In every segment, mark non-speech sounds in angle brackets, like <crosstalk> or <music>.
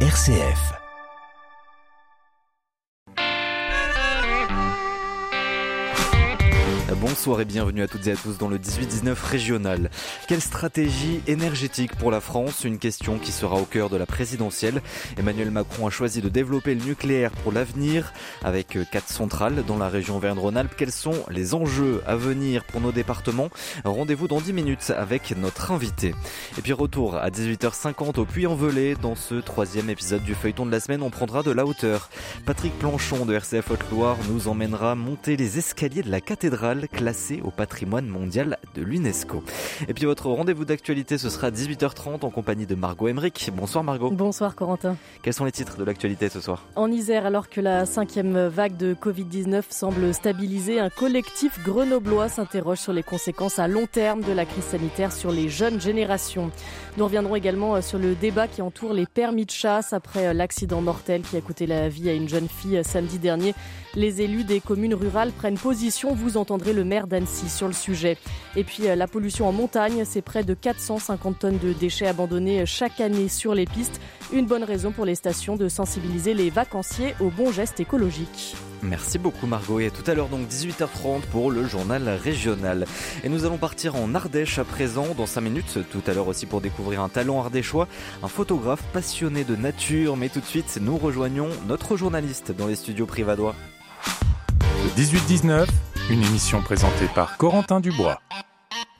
RCF. Bonsoir et bienvenue à toutes et à tous dans le 18-19 régional. Quelle stratégie énergétique pour la France? Une question qui sera au cœur de la présidentielle. Emmanuel Macron a choisi de développer le nucléaire pour l'avenir avec quatre centrales dans la région Verne-Rhône-Alpes. Quels sont les enjeux à venir pour nos départements? Rendez-vous dans 10 minutes avec notre invité. Et puis retour à 18h50 au Puy-en-Velay. Dans ce troisième épisode du feuilleton de la semaine, on prendra de la hauteur. Patrick Planchon de RCF Haute-Loire nous emmènera monter les escaliers de la cathédrale classé au patrimoine mondial de l'UNESCO. Et puis votre rendez-vous d'actualité, ce sera 18h30 en compagnie de Margot Emmerich. Bonsoir Margot. Bonsoir Corentin. Quels sont les titres de l'actualité ce soir? En Isère, alors que la cinquième vague de Covid-19 semble stabiliser, un collectif grenoblois s'interroge sur les conséquences à long terme de la crise sanitaire sur les jeunes générations. Nous reviendrons également sur le débat qui entoure les permis de chasse après l'accident mortel qui a coûté la vie à une jeune fille samedi dernier. Les élus des communes rurales prennent position. Vous entendrez le maire d'Annecy sur le sujet. Et puis euh, la pollution en montagne, c'est près de 450 tonnes de déchets abandonnés chaque année sur les pistes. Une bonne raison pour les stations de sensibiliser les vacanciers aux bons gestes écologiques. Merci beaucoup Margot et à tout à l'heure donc 18h30 pour le journal régional. Et nous allons partir en Ardèche à présent dans 5 minutes, tout à l'heure aussi pour découvrir un talent ardéchois, un photographe passionné de nature, mais tout de suite nous rejoignons notre journaliste dans les studios privadois. 18-19, une émission présentée par Corentin Dubois.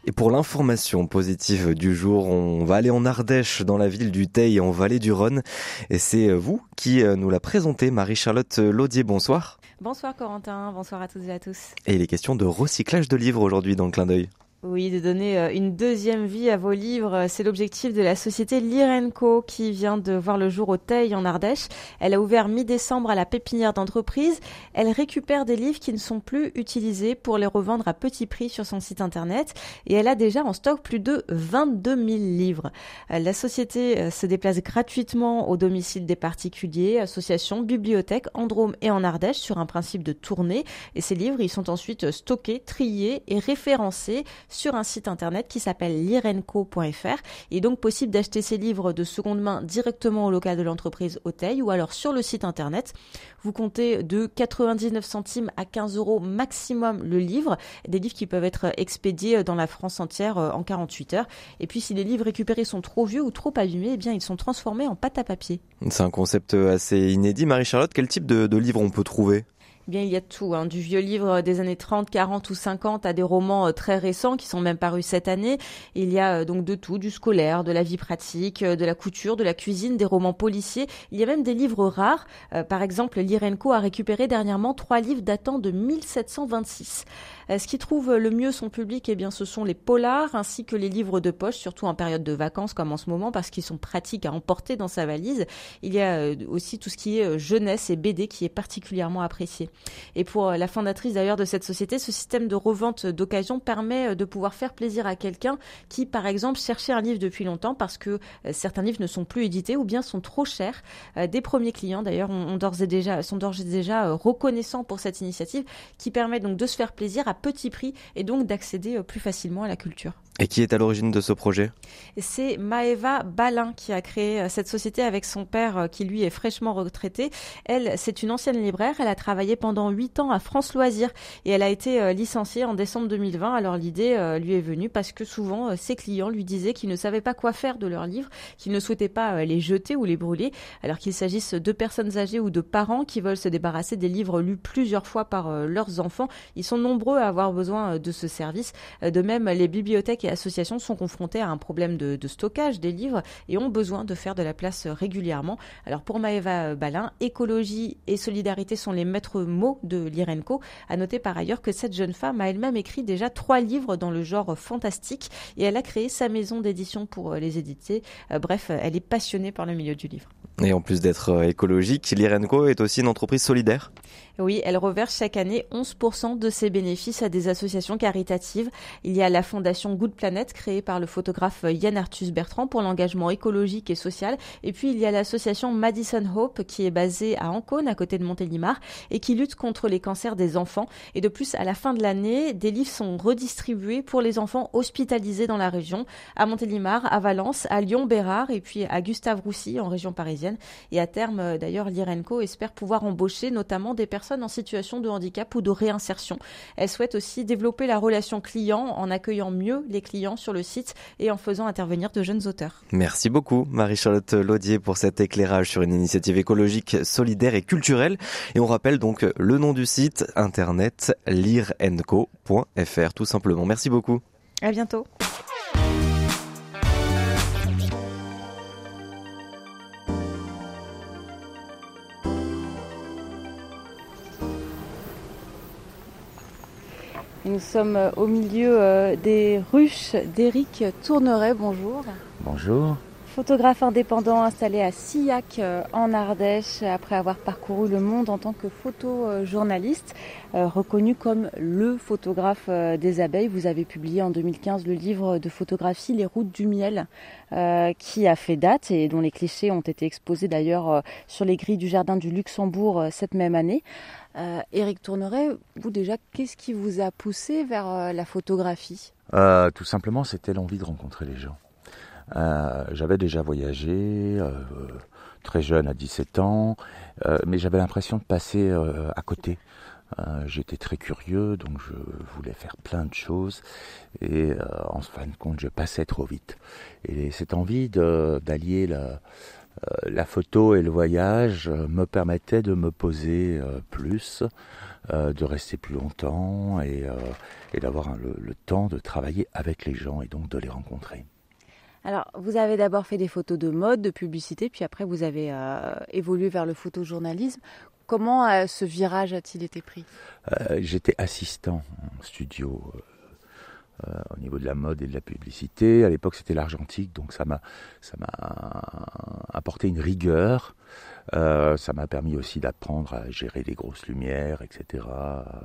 Et pour l'information positive du jour, on va aller en Ardèche, dans la ville du Teil, en vallée du Rhône. Et c'est vous qui euh, nous la présentez, Marie-Charlotte Laudier. Bonsoir. Bonsoir Corentin, bonsoir à toutes et à tous. Et il est question de recyclage de livres aujourd'hui dans le clin d'œil. Oui, de donner euh, une deuxième vie à vos livres, c'est l'objectif de la société Lirenco qui vient de voir le jour au Teil en Ardèche. Elle a ouvert mi-décembre à la pépinière d'entreprise. Elle récupère des livres qui ne sont plus utilisés pour les revendre à petit prix sur son site internet et elle a déjà en stock plus de 22 000 livres. Euh, la société euh, se déplace gratuitement au domicile des particuliers, associations, bibliothèques en et en Ardèche sur un principe de tournée et ces livres, ils sont ensuite stockés, triés et référencés sur un site internet qui s'appelle lirenco.fr. Il est donc possible d'acheter ces livres de seconde main directement au local de l'entreprise Hôtel ou alors sur le site internet. Vous comptez de 99 centimes à 15 euros maximum le livre. Des livres qui peuvent être expédiés dans la France entière euh, en 48 heures. Et puis si les livres récupérés sont trop vieux ou trop abîmés, eh bien ils sont transformés en pâte à papier. C'est un concept assez inédit. Marie-Charlotte, quel type de, de livre on peut trouver? Bien il y a tout, hein, du vieux livre des années 30, 40 ou 50 à des romans euh, très récents qui sont même parus cette année. Il y a euh, donc de tout, du scolaire, de la vie pratique, euh, de la couture, de la cuisine, des romans policiers. Il y a même des livres rares. par exemple, Lirenco a récupéré dernièrement trois livres datant de 1726. ce qui trouve le mieux son public, eh bien, ce sont les polars ainsi que les livres de poche, surtout en période de vacances comme en ce moment, parce qu'ils sont pratiques à emporter dans sa valise. Il y a aussi tout ce qui est jeunesse et BD qui est particulièrement apprécié. Et pour la fondatrice d'ailleurs de cette société, ce système de revente d'occasion permet euh, de pouvoir faire plaisir à quelqu'un qui, par exemple, cherchait un livre depuis longtemps parce que euh, certains livres ne sont plus édités ou bien sont trop chers. Euh, des premiers clients d'ailleurs sont d'ores et déjà reconnaissants pour cette initiative qui permet donc de se faire plaisir à petit prix et donc d'accéder plus facilement à la culture. Et qui est à l'origine de ce projet? C'est Maeva Balin qui a créé euh, cette société avec son père euh, qui lui est fraîchement retraité. Elle, c'est une ancienne libraire. Elle a travaillé pendant huit ans à France Loisirs et elle a été euh, licenciée en décembre 2020. Alors l'idée lui est venue parce que souvent ses clients lui disaient qu'ils ne savaient pas quoi faire de leurs livres, qu'ils ne souhaitaient pas les jeter ou les brûler, alors qu'il s'agisse de personnes âgées ou de parents qui veulent se débarrasser des livres lus plusieurs fois par leurs enfants. Ils sont nombreux à avoir besoin de ce service. De même, les bibliothèques associations sont confrontées à un problème de, stockage des livres et ont besoin de faire de la place régulièrement. Alors pour Maëva Balin, écologie et solidarité sont les maîtres mots de l'IRENCO. À noter par ailleurs que cette jeune femme a elle-même écrit déjà trois livres dans le genre fantastique et elle a créé sa maison d'édition pour les éditer. Euh, bref, elle est passionnée par le milieu du livre. Et en plus d'être euh, écologique, l'IRENCO est aussi une entreprise solidaire oui, elle reverse chaque année 11% de ses bénéfices à des associations caritatives. Il y a la fondation Good Planet créée par le photographe Yann Arthus Bertrand pour l'engagement écologique et social. Et puis il y a l'association Madison Hope qui est basée à Ancône à côté de Montélimar et qui lutte contre les cancers des enfants. Et de plus, à la fin de l'année, des livres sont redistribués pour les enfants hospitalisés dans la région, à Montélimar, à Valence, à Lyon-Bérard et puis à Gustave-Roussy en région parisienne. Et à terme, d'ailleurs, l'IRENCO espère pouvoir embaucher notamment des personnes en situation de handicap ou de réinsertion. Elle souhaite aussi développer la relation client en accueillant mieux les clients sur le site et en faisant intervenir de jeunes auteurs. Merci beaucoup Marie-Charlotte Laudier pour cet éclairage sur une initiative écologique, solidaire et culturelle. Et on rappelle donc le nom du site internet lirenco.fr tout simplement. Merci beaucoup. À bientôt. Nous sommes au milieu euh, des ruches d'Éric Tourneret. Bonjour. Bonjour. Photographe indépendant installé à Sillac euh, en Ardèche après avoir parcouru le monde en tant que photojournaliste, reconnu comme le photographe des abeilles. Vous avez publié en 2015 le livre de photographie Les routes du miel qui a fait date et dont les clichés ont été exposés d'ailleurs sur les grilles du jardin du Luxembourg cette même année. Euh, Éric Tourneret, vous déjà, qu'est-ce qui vous a poussé vers euh, la photographie? Euh, Tout simplement, c'était l'envie de rencontrer les gens. J'avais déjà voyagé, très jeune, à 17 ans, mais j'avais l'impression de passer à côté. J'étais très curieux, donc je voulais faire plein de choses, et en fin de compte, je passais trop vite. Et cette envie d'allier la euh, la photo et le voyage euh, me permettaient de me poser euh, plus, de rester plus longtemps et, d'avoir le, temps de travailler avec les gens et donc de les rencontrer. Alors, vous avez d'abord fait des photos de mode, de publicité, puis après vous avez évolué vers le photojournalisme. Comment ce virage a-t-il été pris? J'étais assistant en studio euh, au niveau de la mode et de la publicité. À l'époque, c'était l'argentique, donc ça m'a ça m'a apporté une rigueur. Euh, ça m'a permis aussi d'apprendre à gérer les grosses lumières, etc.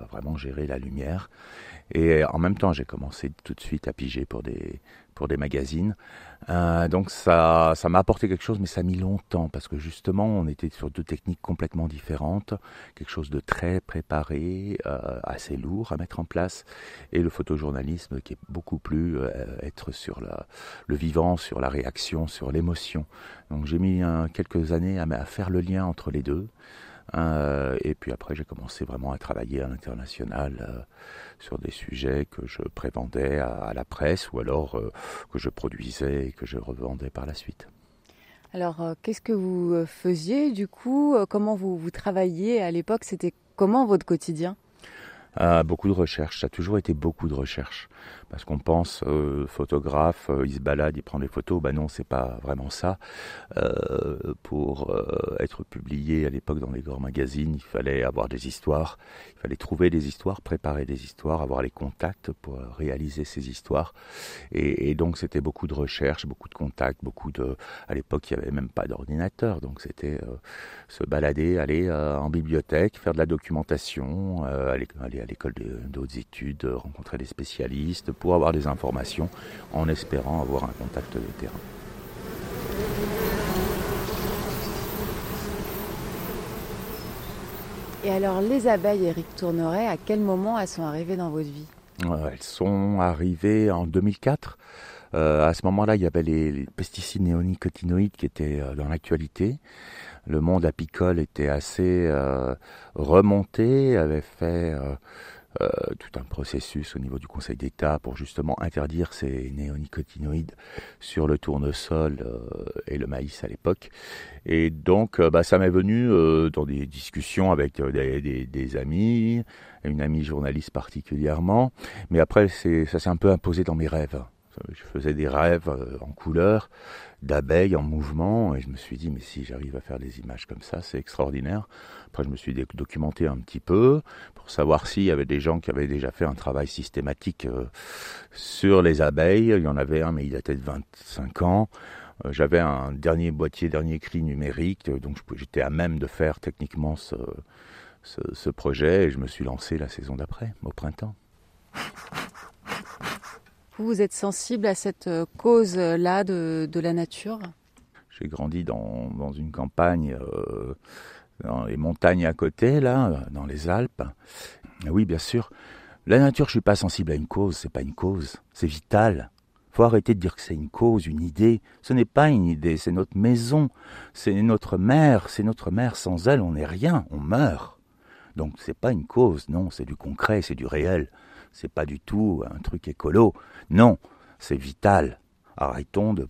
Vraiment gérer la lumière. Et en même temps, j'ai commencé tout de suite à piger pour des pour des magazines. Euh, donc ça, ça m'a apporté quelque chose, mais ça a mis longtemps parce que justement, on était sur deux techniques complètement différentes, quelque chose de très préparé, euh, assez lourd à mettre en place, et le photojournalisme qui est beaucoup plus euh, être sur la, le vivant, sur la réaction, sur l'émotion. Donc j'ai mis quelques années à, à faire le lien entre les deux. Euh, et puis après, j'ai commencé vraiment à travailler à l'international euh, sur des sujets que je prévendais à, la presse ou alors euh, que je produisais et que je revendais par la suite. Alors, qu'est-ce que vous faisiez du coup? Comment vous, vous travailliez à l'époque? C'était comment votre quotidien? Beaucoup de recherches, ça a toujours été beaucoup de recherches parce qu'on pense euh, photographe, euh, il se balade, il prend des photos. Ben non, c'est pas vraiment ça. Euh, pour être publié à l'époque dans les grands magazines, il fallait avoir des histoires, il fallait trouver des histoires, préparer des histoires, avoir les contacts pour réaliser ces histoires. Et, et donc c'était beaucoup de recherches, beaucoup de contacts, beaucoup de. À l'époque, il n'y avait même pas d'ordinateur, donc c'était se balader, aller en bibliothèque, faire de la documentation, aller, aller à l'école d'autres études, rencontrer des spécialistes pour avoir des informations en espérant avoir un contact de terrain. Et alors les abeilles, Eric Tourneret, à quel moment elles sont arrivées dans votre vie? Elles sont arrivées en 2004. Euh, à ce moment-là, il y avait les, pesticides néonicotinoïdes qui étaient euh, dans l'actualité. Le monde apicole était assez euh, remonté, avait fait euh, tout un processus au niveau du Conseil d'État pour justement interdire ces néonicotinoïdes sur le tournesol euh, et le maïs à l'époque. Et donc, euh, bah, ça m'est venu dans des discussions avec des, des, amis, une amie journaliste particulièrement. Mais après, ça s'est un peu imposé dans mes rêves. Je faisais des rêves en couleur d'abeilles en mouvement. Et je me suis dit mais si j'arrive à faire des images comme ça c'est extraordinaire. Après je me suis documenté un petit peu pour savoir s'il y avait des gens qui avaient déjà fait un travail systématique euh, sur les abeilles. Il y en avait un mais il datait de 25 ans. Euh, j'avais un dernier boîtier dernier cri numérique. Donc j'étais à même de faire techniquement ce, ce projet. Et je me suis lancé la saison d'après au printemps vous êtes sensible à cette euh, cause-là de, la nature? J'ai grandi dans, une campagne, euh, dans les montagnes à côté, là, dans les Alpes. Oui, bien sûr. La nature, je suis pas sensible à une cause, c'est pas une cause, c'est vital. faut arrêter de dire que c'est une cause, une idée. Ce n'est pas une idée, c'est notre maison, c'est notre mère, c'est notre mère. Sans elle, on n'est rien, on meurt. Donc c'est pas une cause, non, c'est du concret, c'est du réel. C'est pas du tout un truc écolo. Non, c'est vital. Arrêtons de,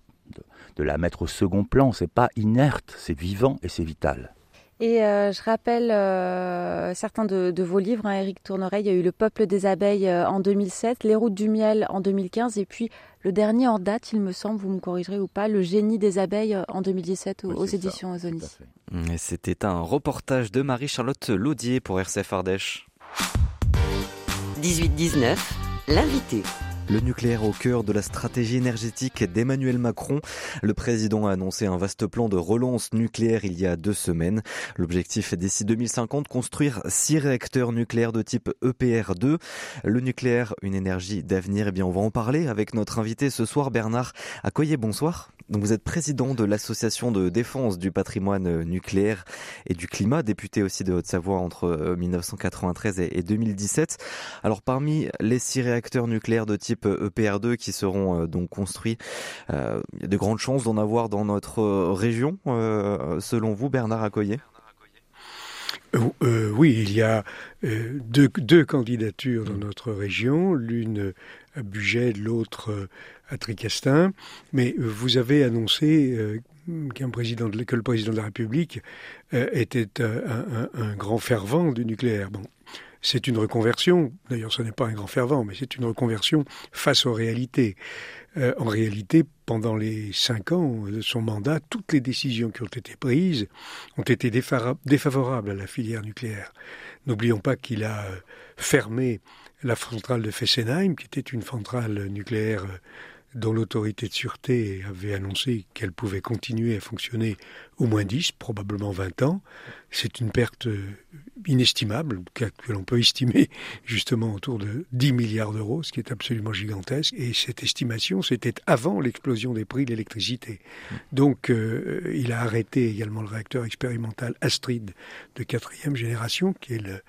de, la mettre au second plan. C'est pas inerte, c'est vivant et c'est vital. Et euh, je rappelle euh, certains de, vos livres, hein, Éric Tourneret, il y a eu Le peuple des abeilles euh, en 2007, Les routes du miel en 2015, et puis le dernier en date, il me semble, vous me corrigerez ou pas, Le génie des abeilles en 2017 aux, éditions Ozoni. C'était un reportage de Marie-Charlotte Laudier pour RCF Ardèche. 18-19, l'invité. Le nucléaire au cœur de la stratégie énergétique d'Emmanuel Macron. Le président a annoncé un vaste plan de relance nucléaire il y a deux semaines. L'objectif est d'ici 2050 construire six réacteurs nucléaires de type EPR2. Le nucléaire, une énergie d'avenir. Eh bien, on va en parler avec notre invité ce soir, Bernard Accoyer. Bonsoir. Donc vous êtes président de l'association de défense du patrimoine nucléaire et du climat, député aussi de Haute-Savoie entre 1993 euh, et 2017. Alors parmi les six réacteurs nucléaires de type EPR2 qui seront euh, donc construits, euh, il y a de grandes chances d'en avoir dans notre région, selon vous, Bernard Accoyer. Oui, il y a deux, candidatures dans notre région, l'une à Bugey, l'autre à Tricastin, mais vous avez annoncé euh, président de, que le président de la République euh, était un, un, grand fervent du nucléaire. Bon, c'est une reconversion. D'ailleurs, ce n'est pas un grand fervent, mais c'est une reconversion face aux réalités. Euh, en réalité, pendant les cinq ans de son mandat, toutes les décisions qui ont été prises ont été défavorables à la filière nucléaire. N'oublions pas qu'il a fermé la centrale de Fessenheim, qui était une centrale nucléaire dont l'autorité de sûreté avait annoncé qu'elle pouvait continuer à fonctionner au moins 10, probablement 20 ans. C'est une perte euh, inestimable, que, l'on peut estimer <laughs> justement autour de 10 milliards d'euros, ce qui est absolument gigantesque. Et cette estimation, c'était avant l'explosion des prix de l'électricité. Donc euh, il a arrêté également le réacteur expérimental Astrid de quatrième génération, qui est le,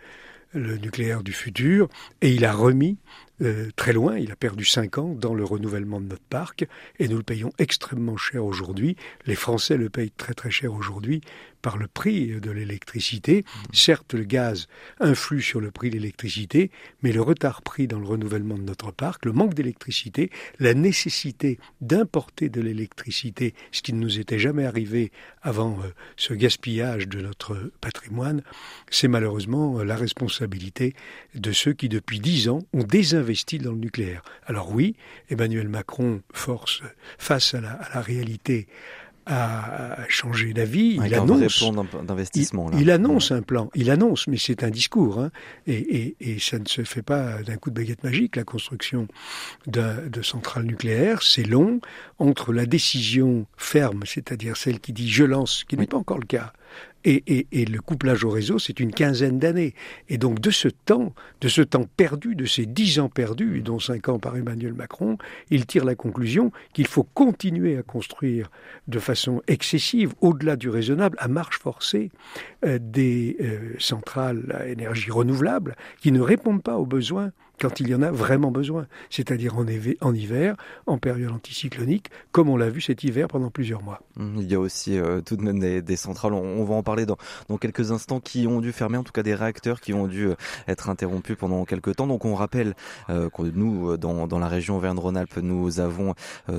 le nucléaire du futur, et il a remis euh, très loin, il a perdu cinq ans dans le renouvellement de notre parc, et nous le payons extrêmement cher aujourd'hui. Les Français le payent très très cher aujourd'hui par le prix de l'électricité. Certes, le gaz influe sur le prix de l'électricité, mais le retard pris dans le renouvellement de notre parc, le manque d'électricité, la nécessité d'importer de l'électricité, ce qui ne nous était jamais arrivé avant euh, ce gaspillage de notre patrimoine, c'est malheureusement euh, la responsabilité de ceux qui, depuis dix ans, ont désinvesti dans le nucléaire? Alors oui, Emmanuel Macron force face à la, à la réalité a changé d'avis. il annonce d'investissement. Il, annonce un plan. Il annonce, mais c'est un discours. Hein. Et, et, et, ça ne se fait pas d'un coup de baguette magique. La construction de, centrales nucléaires, c'est long. Entre la décision ferme, c'est-à-dire celle qui dit je lance, ce qui n'est pas encore le cas, et, le couplage au réseau, c'est une quinzaine d'années. Et donc de ce temps, de ce temps perdu, de ces dix ans perdus, dont cinq ans par Emmanuel Macron, il tire la conclusion qu'il faut continuer à construire de façon excessive, au-delà du raisonnable, à marche forcée, euh, des euh, centrales à énergie renouvelable qui ne répondent pas aux besoins quand il y en a vraiment besoin, c'est-à-dire en, hiver, en période anticyclonique, comme on l'a vu cet hiver pendant plusieurs mois. Mmh, il y a aussi euh, tout de même des, centrales, on, va en parler dans, dans, quelques instants, qui ont dû fermer, en tout cas des réacteurs qui ont dû euh, être interrompus pendant quelques temps. Donc on rappelle euh, que nous, dans, dans la région Auvergne-Rhône-Alpes, nous avons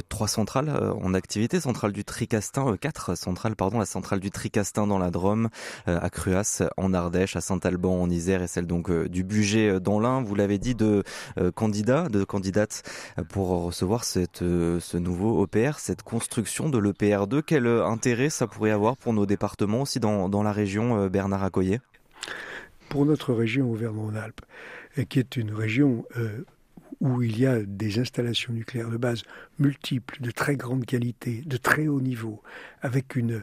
trois centrales en activité, centrale du Tricastin, quatre centrales, pardon, la centrale du Tricastin dans la Drôme, à Cruas en Ardèche, à Saint-Alban en Isère et celle donc du Bugey dans l'Ain. Vous l'avez dit, euh, candidats, de candidates pour recevoir cette, euh, ce nouveau OPR, cette construction de l'EPR2. Quel intérêt ça pourrait avoir pour nos départements aussi dans, dans la région, euh, Bernard Accoyer? Pour notre région Auvergne-Rhône-Alpes, qui est une région où il y a des installations nucléaires de base multiples, de très grande qualité, de très haut niveau, avec une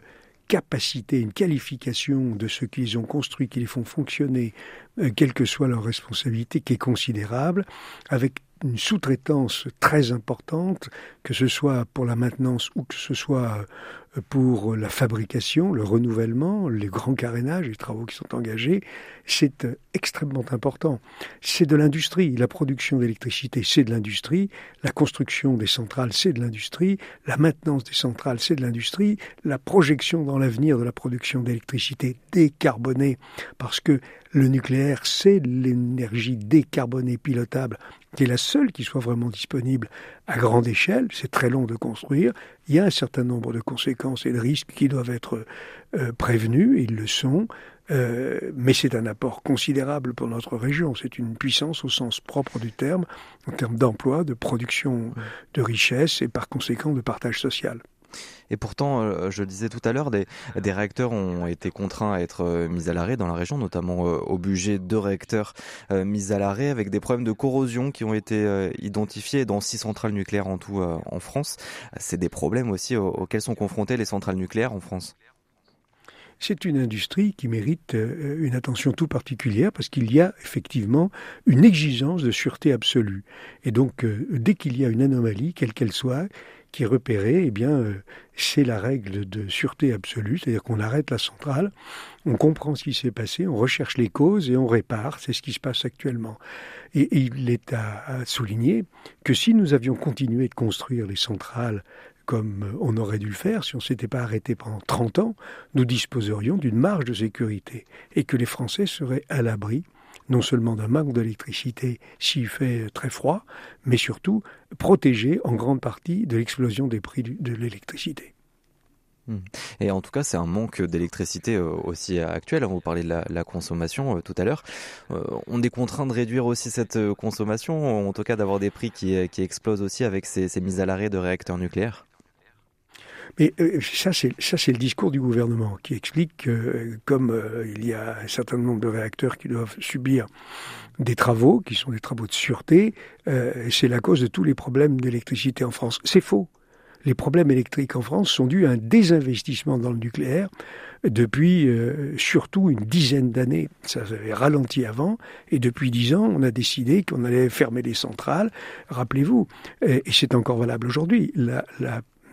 capacité, une qualification de ceux qui les ont construits, qui les font fonctionner, euh, quelle que soit leur responsabilité, qui est considérable, avec une sous-traitance très importante, que ce soit pour la maintenance ou que ce soit pour la fabrication, le renouvellement, les grands carénages, les travaux qui sont engagés, c'est euh, extrêmement important. C'est de l'industrie. La production d'électricité, c'est de l'industrie. La construction des centrales, c'est de l'industrie. La maintenance des centrales, c'est de l'industrie. La projection dans l'avenir de la production d'électricité décarbonée, parce que le nucléaire, c'est l'énergie décarbonée pilotable, qui est la seule qui soit vraiment disponible à grande échelle. C'est très long de construire. Il y a un certain nombre de conséquences et de risques qui doivent être euh, prévenus, ils le sont. Euh, mais c'est un apport considérable pour notre région. C'est une puissance au sens propre du terme, en termes d'emploi, de production de richesses et par conséquent de partage social. Et pourtant, euh, je le disais tout à l'heure, des, réacteurs ont été contraints à être euh, mis à l'arrêt dans la région, notamment euh, au budget deux réacteurs mis à l'arrêt avec des problèmes de corrosion qui ont été identifiés dans six centrales nucléaires en tout en France. C'est des problèmes aussi auxquels sont confrontées les centrales nucléaires en France. C'est une industrie qui mérite une attention tout particulière parce qu'il y a effectivement une exigence de sûreté absolue. Et donc, dès qu'il y a une anomalie, quelle qu'elle soit, qui est repéré, eh bien, euh, c'est la règle de sûreté absolue, c'est-à-dire qu'on arrête la centrale, on comprend ce qui s'est passé, on recherche les causes et on répare. C'est ce qui se passe actuellement. Et, il est à, souligner que si nous avions continué de construire les centrales comme on aurait dû le faire si on ne s'était pas arrêté pendant 30 ans, nous disposerions d'une marge de sécurité et que les Français seraient à l'abri non seulement d'un manque d'électricité s'il fait très froid, mais surtout protégé en grande partie de l'explosion des prix de l'électricité. Hmm. Et en tout cas, c'est un manque d'électricité euh, aussi actuel. Vous parlez de la, consommation euh, tout à l'heure. Euh, on est contraint de réduire aussi cette consommation, en tout cas d'avoir des prix qui, explosent aussi avec ces mises à l'arrêt de réacteurs nucléaires. Mais euh, ça, c'est le discours du gouvernement qui explique que, comme euh, il y a un certain nombre de réacteurs qui doivent subir des travaux, qui sont des travaux de sûreté, euh, c'est la cause de tous les problèmes d'électricité en France. C'est faux. Les problèmes électriques en France sont dus à un désinvestissement dans le nucléaire depuis surtout une dizaine d'années. Ça avait ralenti avant, et depuis dix ans, on a décidé qu'on allait fermer les centrales. Rappelez-vous, et, c'est encore valable aujourd'hui, la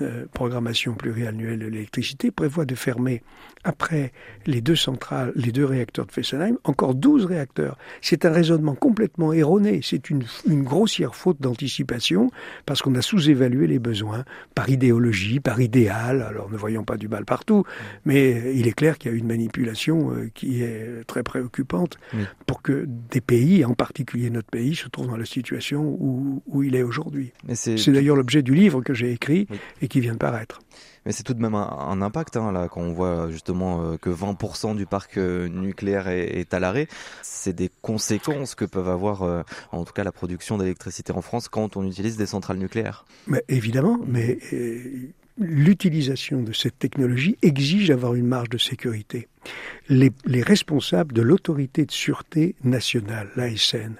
euh, programmation pluriannuelle de l'électricité prévoit de fermer après les deux centrales, les deux réacteurs de Fessenheim, encore 12 réacteurs. C'est un raisonnement complètement erroné. C'est une, une grossière faute d'anticipation parce qu'on a sous-évalué les besoins par idéologie, par idéal. Alors ne voyons pas du mal partout, mais il est clair qu'il y a une manipulation euh, qui est très préoccupante pour que des pays, en particulier notre pays, se trouvent dans la situation où, où il est aujourd'hui. C'est d'ailleurs l'objet du livre que j'ai écrit qui vient de paraître. Mais c'est tout de même un, impact hein, là quand on voit justement euh, que 20% du parc euh, nucléaire est, à l'arrêt. C'est des conséquences que peuvent avoir euh, en tout cas la production d'électricité en France quand on utilise des centrales nucléaires. Mais évidemment, mais l'utilisation de cette technologie exige d'avoir une marge de sécurité. Les, les responsables de l'autorité de sûreté nationale, l'ASN,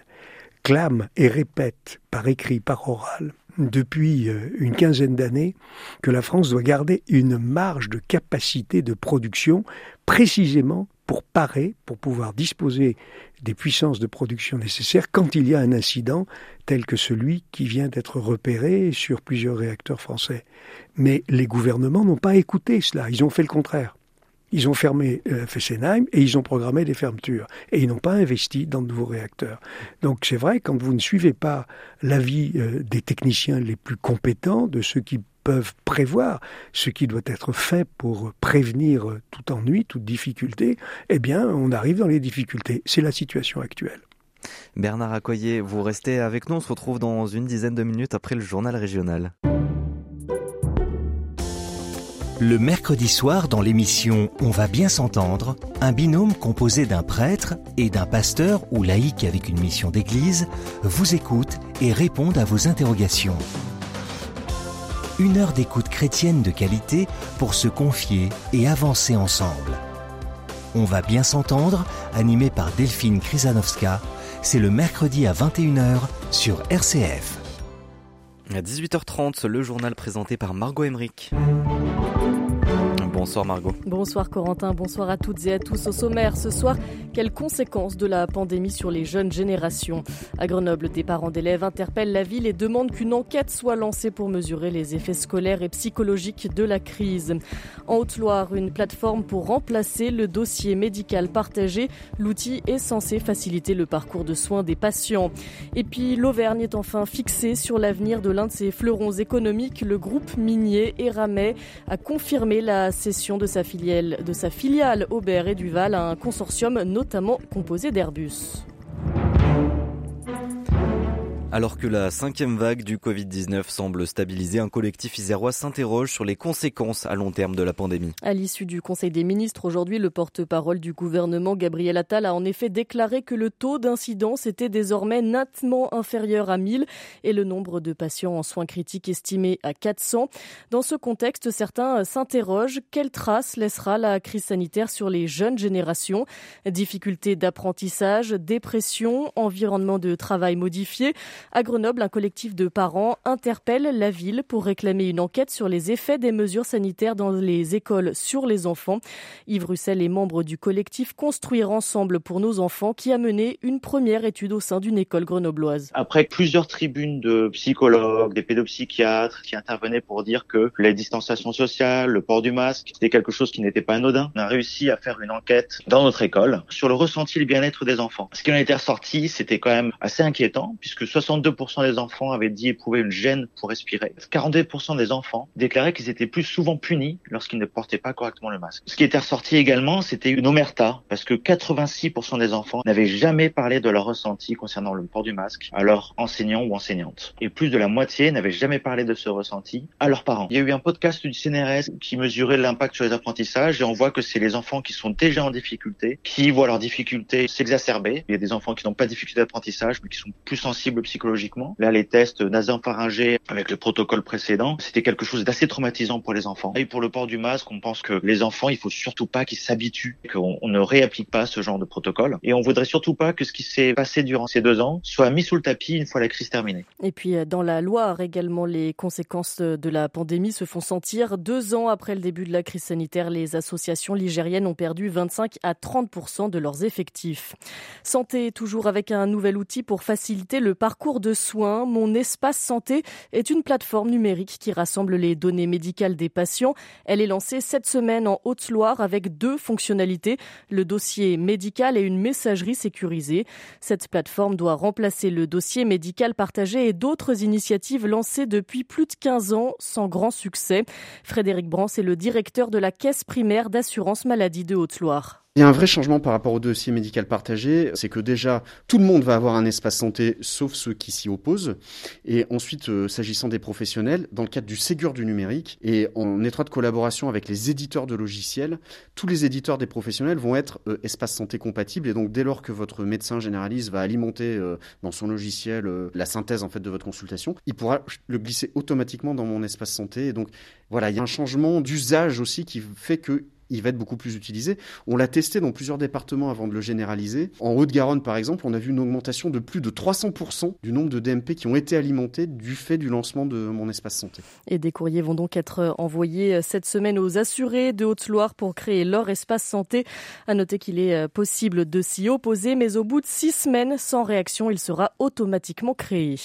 clament et répètent par écrit, par oral, depuis euh, une quinzaine d'années que la France doit garder une marge de capacité de production précisément pour parer, pour pouvoir disposer des puissances de production nécessaires quand il y a un incident tel que celui qui vient d'être repéré sur plusieurs réacteurs français. Mais les gouvernements n'ont pas écouté cela, ils ont fait le contraire. Ils ont fermé euh, Fessenheim et ils ont programmé des fermetures. Et ils n'ont pas investi dans de nouveaux réacteurs. Donc c'est vrai, quand vous ne suivez pas l'avis euh, des techniciens les plus compétents, de ceux qui peuvent prévoir ce qui doit être fait pour prévenir euh, tout ennui, toute difficulté, eh bien on arrive dans les difficultés. C'est la situation actuelle. Bernard Accoyer, vous restez avec nous. On se retrouve dans une dizaine de minutes après le journal régional. Le mercredi soir, dans l'émission On va bien s'entendre, un binôme composé d'un prêtre et d'un pasteur ou laïc avec une mission d'église vous écoute et répond à vos interrogations. Une heure d'écoute chrétienne de qualité pour se confier et avancer ensemble. On va bien s'entendre, animé par Delphine Krisanowska, c'est le mercredi à 21h sur RCF. À 18h30, le journal présenté par Margot Emmerich. Bonsoir Margot. Bonsoir Corentin, bonsoir à toutes et à tous. Au sommaire ce soir, quelles conséquences de la pandémie sur les jeunes générations? À Grenoble, des parents d'élèves interpellent la ville et demandent qu'une enquête soit lancée pour mesurer les effets scolaires et psychologiques de la crise. En Haute-Loire, une plateforme pour remplacer le dossier médical partagé. L'outil est censé faciliter le parcours de soins des patients. Et puis l'Auvergne est enfin fixée sur l'avenir de l'un de ses fleurons économiques. Le groupe minier Eramet a confirmé la de sa filiale, de sa filiale Aubert et Duval à un consortium notamment composé d'Airbus. Alors que la cinquième vague du Covid-19 semble stabiliser, un collectif isérois s'interroge sur les conséquences à long terme de la pandémie. À l'issue du Conseil des ministres, aujourd'hui, le porte-parole du gouvernement, Gabriel Attal, a en effet déclaré que le taux d'incidence était désormais nettement inférieur à 1000 et le nombre de patients en soins critiques estimé à 400. Dans ce contexte, certains s'interrogent quelle trace laissera la crise sanitaire sur les jeunes générations? Difficultés d'apprentissage, dépression, environnement de travail modifié. À Grenoble, un collectif de parents interpelle la ville pour réclamer une enquête sur les effets des mesures sanitaires dans les écoles sur les enfants. Yves Russel est membre du collectif Construire ensemble pour nos enfants qui a mené une première étude au sein d'une école grenobloise. Après plusieurs tribunes de psychologues, des pédopsychiatres qui intervenaient pour dire que la distanciation sociale, le port du masque, c'était quelque chose qui n'était pas anodin, on a réussi à faire une enquête dans notre école sur le ressenti et le bien-être des enfants. Ce qui en était ressorti, c'était quand même assez inquiétant puisque 62% des enfants avaient dit éprouver une gêne pour respirer. 42% des enfants déclaraient qu'ils étaient plus souvent punis lorsqu'ils ne portaient pas correctement le masque. Ce qui était ressorti également, c'était une omerta, parce que 86% des enfants n'avaient jamais parlé de leur ressenti concernant le port du masque à leurs enseignants ou enseignantes. Et plus de la moitié n'avaient jamais parlé de ce ressenti à leurs parents. Il y a eu un podcast du CNRS qui mesurait l'impact sur les apprentissages et on voit que c'est les enfants qui sont déjà en difficulté qui voient leurs difficultés s'exacerber. Il y a des enfants qui n'ont pas de difficulté d'apprentissage mais qui sont plus sensibles psychologiquement. Là, les tests nasopharyngés avec le protocole précédent, c'était quelque chose d'assez traumatisant pour les enfants. Et pour le port du masque, on pense que les enfants, il faut surtout pas qu'ils s'habituent, qu'on ne réapplique pas ce genre de protocole. Et on voudrait surtout pas que ce qui s'est passé durant ces deux ans soit mis sous le tapis une fois la crise terminée. Et puis, euh, dans la Loire également, les conséquences de la pandémie se font sentir. Deux ans après le début de la crise sanitaire, les associations ligériennes ont perdu 25 à 30 de leurs effectifs. Santé, toujours avec un nouvel outil pour faciliter le parcours de soins, Mon Espace Santé est une plateforme numérique qui rassemble les données médicales des patients. Elle est lancée cette semaine en Haute-Loire avec deux fonctionnalités, le dossier médical et une messagerie sécurisée. Cette plateforme doit remplacer le dossier médical partagé et d'autres initiatives lancées depuis plus de 15 ans sans grand succès. Frédéric Brans est le directeur de la caisse primaire d'assurance maladie de Haute-Loire. Il y a un vrai changement par rapport au dossier médical partagé, c'est que déjà tout le monde va avoir un espace santé, sauf ceux qui s'y opposent. Et ensuite, euh, s'agissant des professionnels, dans le cadre du Ségur du numérique et en étroite collaboration avec les éditeurs de logiciels, tous les éditeurs des professionnels vont être euh, espace santé compatibles. Et donc, dès lors que votre médecin généraliste va alimenter euh, dans son logiciel la synthèse en fait de votre consultation, il pourra le glisser automatiquement dans mon espace santé. Et donc, voilà, il y a un changement d'usage aussi qui fait que il va être beaucoup plus utilisé. On l'a testé dans plusieurs départements avant de le généraliser. En Haute-Garonne, par exemple, on a vu une augmentation de plus de 300% du nombre de DMP qui ont été alimentés du fait du lancement de mon espace santé. Et des courriers vont donc être envoyés cette semaine aux assurés de Haute-Loire pour créer leur espace santé. À noter qu'il est possible de s'y opposer, mais au bout de six semaines sans réaction, il sera automatiquement créé.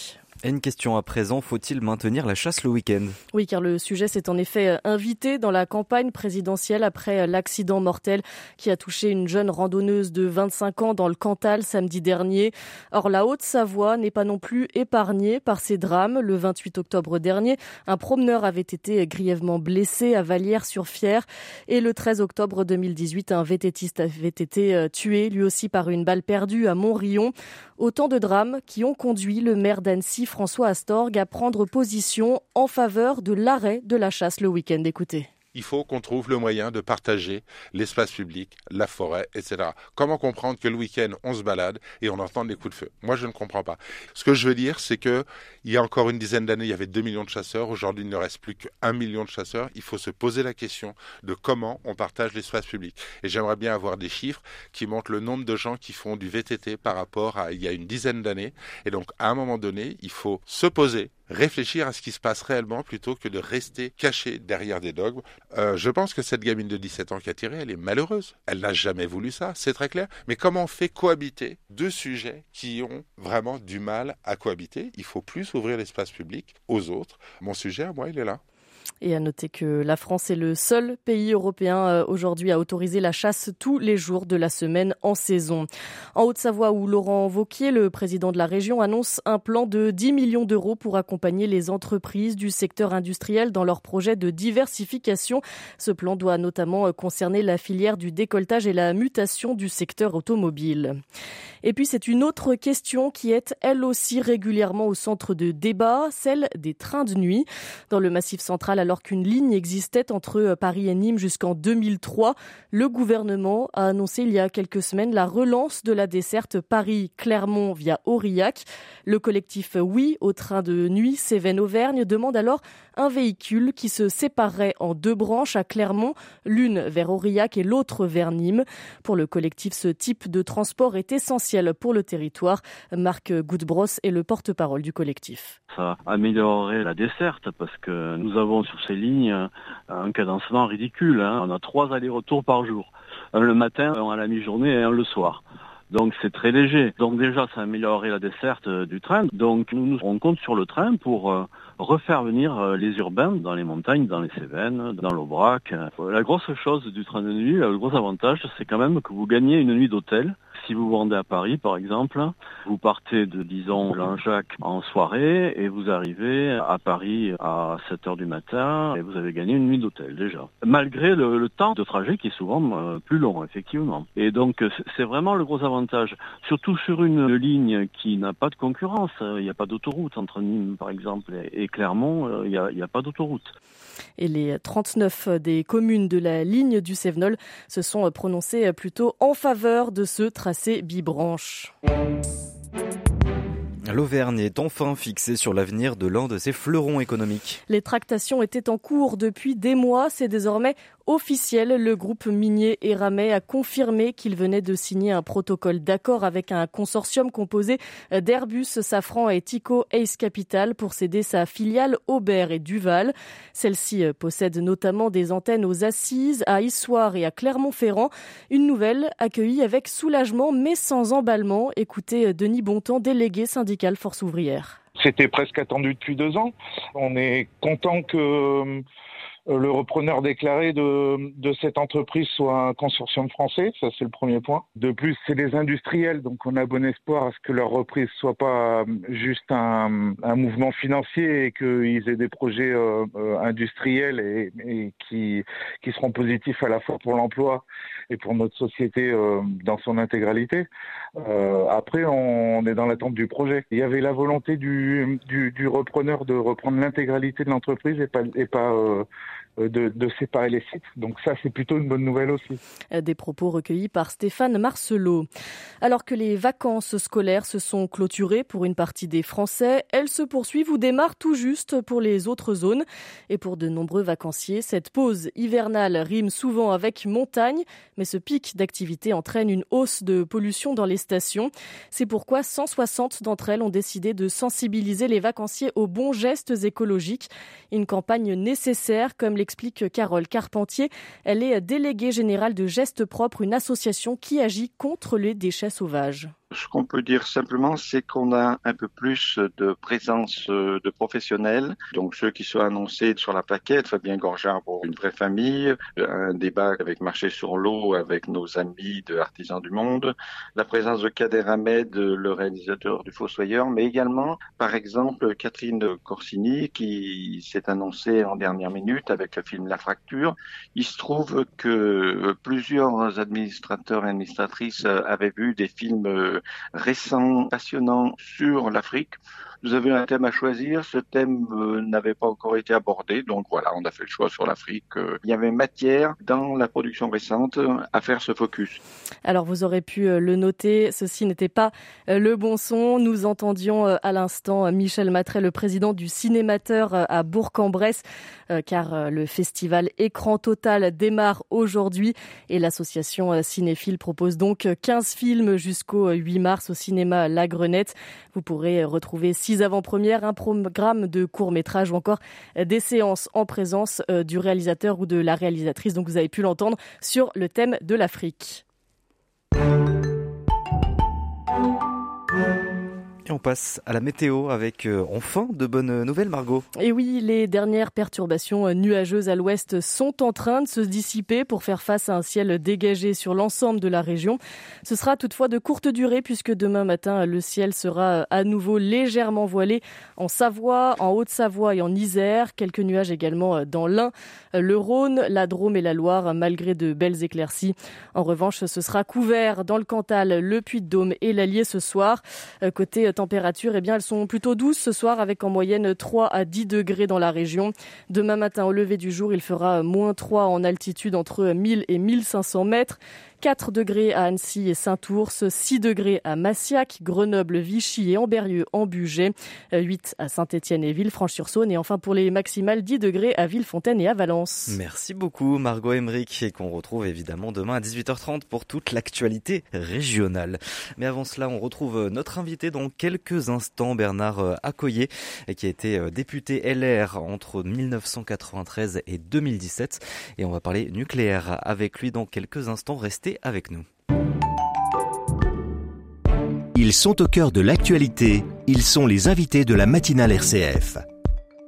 Une question à présent, faut-il maintenir la chasse le week-end? Oui, car le sujet s'est en effet euh, invité dans la campagne présidentielle après euh, l'accident mortel qui a touché une jeune randonneuse de 25 ans dans le Cantal samedi dernier. Or, la Haute-Savoie n'est pas non plus épargnée par ces drames. Le 28 octobre dernier, un promeneur avait été grièvement blessé à Vallières-sur-Fière et le 13 octobre 2018, un vététiste avait été euh, tué lui aussi par une balle perdue à Montrion. Autant de drames qui ont conduit le maire d'Annecy François Astorg à prendre position en faveur de l'arrêt de la chasse le week-end. Écoutez il faut qu'on trouve le moyen de partager l'espace public, la forêt, etc. Comment comprendre que le week-end, on se balade et on entend des coups de feu? Moi, je ne comprends pas. Ce que je veux dire, c'est que il y a encore une dizaine d'années, il y avait 2 millions de chasseurs. Aujourd'hui, il ne reste plus qu'un million de chasseurs. Il faut se poser la question de comment on partage l'espace public. Et j'aimerais bien avoir des chiffres qui montrent le nombre de gens qui font du VTT par rapport à il y a une dizaine d'années. Et donc, à un moment donné, il faut se poser réfléchir à ce qui se passe réellement plutôt que de rester caché derrière des dogmes. Euh, je pense que cette gamine de 17 ans qui a tiré, elle est malheureuse. Elle n'a jamais voulu ça, c'est très clair. Mais comment on fait cohabiter deux sujets qui ont vraiment du mal à cohabiter? Il faut plus ouvrir l'espace public aux autres. Mon sujet, à moi, il est là. Et à noter que la France est le seul pays européen euh, aujourd'hui à autoriser la chasse tous les jours de la semaine en saison. En Haute-Savoie, où Laurent Vauquier, le président de la région, annonce un plan de 10 millions d'euros pour accompagner les entreprises du secteur industriel dans leurs projets de diversification. Ce plan doit notamment euh, concerner la filière du décolletage et la mutation du secteur automobile. Et puis c'est une autre question qui est elle aussi régulièrement au centre de débat, celle des trains de nuit. Dans le massif central, alors qu'une ligne existait entre Paris et Nîmes jusqu'en 2003, le gouvernement a annoncé il y a quelques semaines la relance de la desserte Paris-Clermont via Aurillac. Le collectif Oui au train de nuit Cévennes-Auvergne demande alors un véhicule qui se séparerait en deux branches à Clermont, l'une vers Aurillac et l'autre vers Nîmes. Pour le collectif, ce type de transport est essentiel pour le territoire. Marc Goudbros est le porte-parole du collectif. Ça améliorerait la desserte parce que nous avons sur ces lignes un cadencement ridicule. Hein. On a trois allers-retours par jour. Un le matin, un à la mi-journée et un le soir. Donc c'est très léger. Donc déjà, ça améliorerait la desserte euh, du train. Donc nous, on compte sur le train pour euh, refaire venir euh, les urbains dans les montagnes, dans les Cévennes, dans l'Aubrac. La grosse chose du train de nuit, le gros avantage, c'est quand même que vous gagnez une nuit d'hôtel si vous rendez à Paris, par exemple, vous partez de, disons, Langeac en soirée et vous arrivez à Paris à 7 heures du matin et vous avez gagné une nuit d'hôtel déjà. Malgré le, temps de trajet qui est souvent euh, plus long, effectivement. Et donc, c'est vraiment le gros avantage. Surtout sur une ligne qui n'a pas de concurrence. Il n'y a pas d'autoroute entre Nîmes, par exemple, et Clermont, euh, il n'y a, pas d'autoroute. Et les 39 des communes de la ligne du Cévenol se sont prononcées plutôt en faveur de ce tracé bibranche. L'Auvergne est enfin fixée sur l'avenir de l'un de ses fleurons économiques. Les tractations étaient en cours depuis des mois. C'est désormais officiel. Le groupe minier Eramet a confirmé qu'il venait de signer un protocole d'accord avec un consortium composé d'Airbus, Safran et Tico Ace Capital pour céder sa filiale Aubert et Duval. Celle-ci possède notamment des antennes aux Assises, à Issoire et à Clermont-Ferrand. Une nouvelle accueillie avec soulagement mais sans emballement. Écoutez Denis Bontemps, délégué syndical Force ouvrière. C'était presque attendu depuis deux ans. On est content que euh, le repreneur déclaré de, de, cette entreprise soit un consortium français, ça c'est le premier point. De plus, c'est des industriels, donc on a bon espoir à ce que leur reprise soit pas euh, juste un, un mouvement financier et qu'ils aient des projets euh, industriels et, et, qui, qui seront positifs à la fois pour l'emploi et pour notre société dans son intégralité. après, on, est dans l'attente du projet. Il y avait la volonté du, du, du repreneur de reprendre l'intégralité de l'entreprise et pas, et pas euh, de, séparer les sites. Donc ça, c'est plutôt une bonne nouvelle aussi. Euh, des propos recueillis par Stéphane Marcelot. Alors que les vacances scolaires se sont clôturées pour une partie des Français, elles se poursuivent ou démarrent tout juste pour les autres zones. Et pour de nombreux vacanciers, cette pause hivernale rime souvent avec montagne, mais ce pic d'activité entraîne une hausse de pollution dans les stations. C'est pourquoi 160 d'entre elles ont décidé de sensibiliser les vacanciers aux bons gestes écologiques. Une campagne nécessaire comme les explique Carole Carpentier. Elle est déléguée générale de Gestes Propres, une association qui agit contre les déchets sauvages. Ce qu'on peut dire simplement, c'est qu'on a un peu plus de présence euh, de professionnels. Donc ceux qui sont annoncés sur la plaquette, Fabien Gorgeard pour une vraie famille, un débat avec Marché sur l'eau avec nos amis de Artisans du Monde, la présence de Kader Ahmed, le réalisateur du Fossoyeur, mais également, par exemple, Catherine Corsini qui s'est annoncée en dernière minute avec le film La Fracture. Il se trouve que plusieurs administrateurs et administratrices avaient vu des films euh, récent, passionnant sur l'Afrique. Vous avez un thème à choisir. Ce thème euh, n'avait pas encore été abordé, donc voilà, on a fait le choix sur l'Afrique. Euh, il y avait matière dans la production récente à faire ce focus. Alors vous aurez pu euh, le noter, ceci n'était pas le bon son. Nous entendions à l'instant Michel Matret, le président du Cinémateur à Bourg-en-Bresse, car le festival Écran Total démarre aujourd'hui et l'association Cinéphile propose donc 15 films jusqu'au 8 mars au cinéma La Grenette. Vous pourrez retrouver six avant-premières, un programme de court-métrage ou encore des séances en présence du réalisateur ou de la réalisatrice. Donc vous avez pu l'entendre sur le thème de l'Afrique. On passe à la météo avec euh, enfin de bonnes nouvelles, Margot. Et oui, les dernières perturbations euh, nuageuses à l'ouest sont en train de se dissiper pour faire face à un ciel dégagé sur l'ensemble de la région. Ce sera toutefois de courte durée puisque demain matin, le ciel sera euh, à nouveau légèrement voilé en Savoie, en Haute-Savoie et en Isère. Quelques nuages également dans l'Ain, le Rhône, la Drôme et la Loire, malgré de belles éclaircies. En revanche, ce sera couvert dans le Cantal, le Puy-de-Dôme et l'Allier ce soir. Côté températures, eh bien, elles sont plutôt douces ce soir avec en moyenne 3 à 10 degrés dans la région. Demain matin, au lever du jour, il fera moins 3 en altitude entre 1000 et 1500 mètres. 4 degrés à Annecy et Saint-Ours, 6 degrés à Massiac, Grenoble, Vichy et Amberieu en Bugey, 8 à Saint-Étienne et Villefranche-sur-Saône et enfin pour les maximales 10 degrés à Villefontaine et à Valence. Merci beaucoup Margot Emmerich et qu'on retrouve évidemment demain à 18h30 pour toute l'actualité régionale. Mais avant cela, on retrouve notre invité dans quelques instants, Bernard Accoyer, qui a été député LR entre 1993 et 2017 et on va parler nucléaire avec lui dans quelques instants. Restez avec nous. Ils sont au cœur de l'actualité, ils sont les invités de la matinale RCF.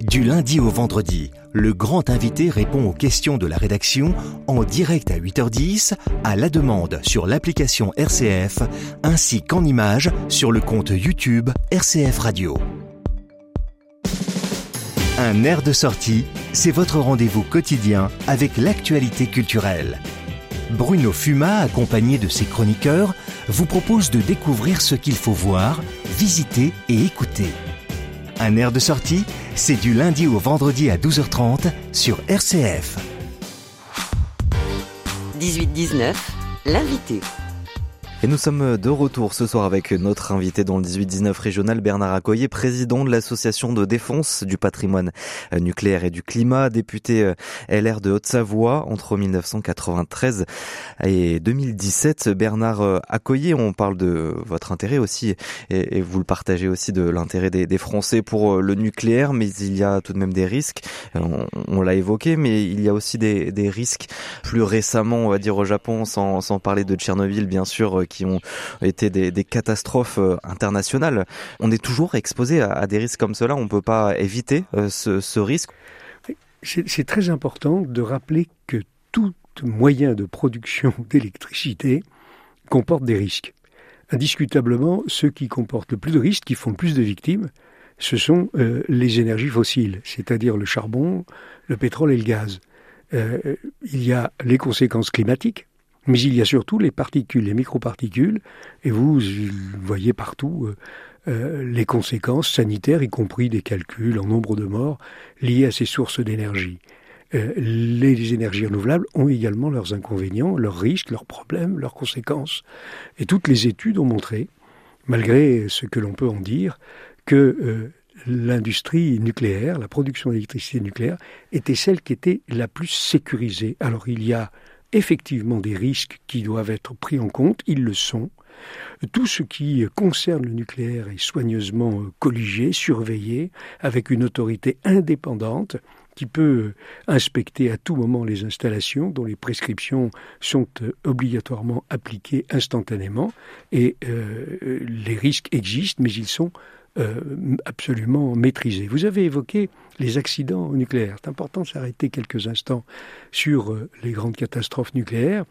Du lundi au vendredi, le grand invité répond aux questions de la rédaction en direct à 8h10, à la demande sur l'application RCF, ainsi qu'en images sur le compte YouTube RCF Radio. Un air de sortie, c'est votre rendez-vous quotidien avec l'actualité culturelle. Bruno Fuma, accompagné de ses chroniqueurs, vous propose de découvrir ce qu'il faut voir, visiter et écouter. Un air de sortie, c'est du lundi au vendredi à 12h30 sur RCF. 18-19, l'invité. Et nous sommes de retour ce soir avec notre invité dans le 18-19 régional, Bernard Accoyer, président de l'association de défense du patrimoine nucléaire et du climat, député euh, LR de Haute-Savoie entre 1993 et 2017. Bernard euh, Accoyer, on parle de votre intérêt aussi et, vous le partagez aussi de l'intérêt des, Français pour euh, le nucléaire, mais il y a tout de même des risques. On, l'a évoqué, mais il y a aussi des, risques plus récemment, on va dire au Japon, sans parler de Tchernobyl, bien sûr, qui ont été des, catastrophes euh, internationales. On est toujours exposé à, des risques comme cela. On ne peut pas éviter euh, ce, risque. C'est très important de rappeler que tout moyen de production <laughs> d'électricité comporte des risques. Indiscutablement, ceux qui comportent le plus de risques, qui font le plus de victimes, ce sont euh, les énergies fossiles, c'est-à-dire le charbon, le pétrole et le gaz. il y a les conséquences climatiques, mais il y a surtout les particules, les microparticules, et vous voyez partout euh, euh, les conséquences sanitaires, y compris des calculs en nombre de morts liés à ces sources d'énergie. Euh, les énergies renouvelables ont également leurs inconvénients, leurs risques, leurs problèmes, leurs conséquences. Et toutes les études ont montré, malgré ce que l'on peut en dire, que l'industrie nucléaire, la production d'électricité nucléaire, était celle qui était la plus sécurisée. Alors il y a effectivement des risques qui doivent être pris en compte, ils le sont. Tout ce qui concerne le nucléaire est soigneusement colligé, surveillé, avec une autorité indépendante qui peut inspecter à tout moment les installations dont les prescriptions sont obligatoirement appliquées instantanément. Et euh, les risques existent, mais ils sont absolument maîtrisés. Vous avez évoqué les accidents nucléaires. C'est important de s'arrêter quelques instants sur euh, les grandes catastrophes nucléaires.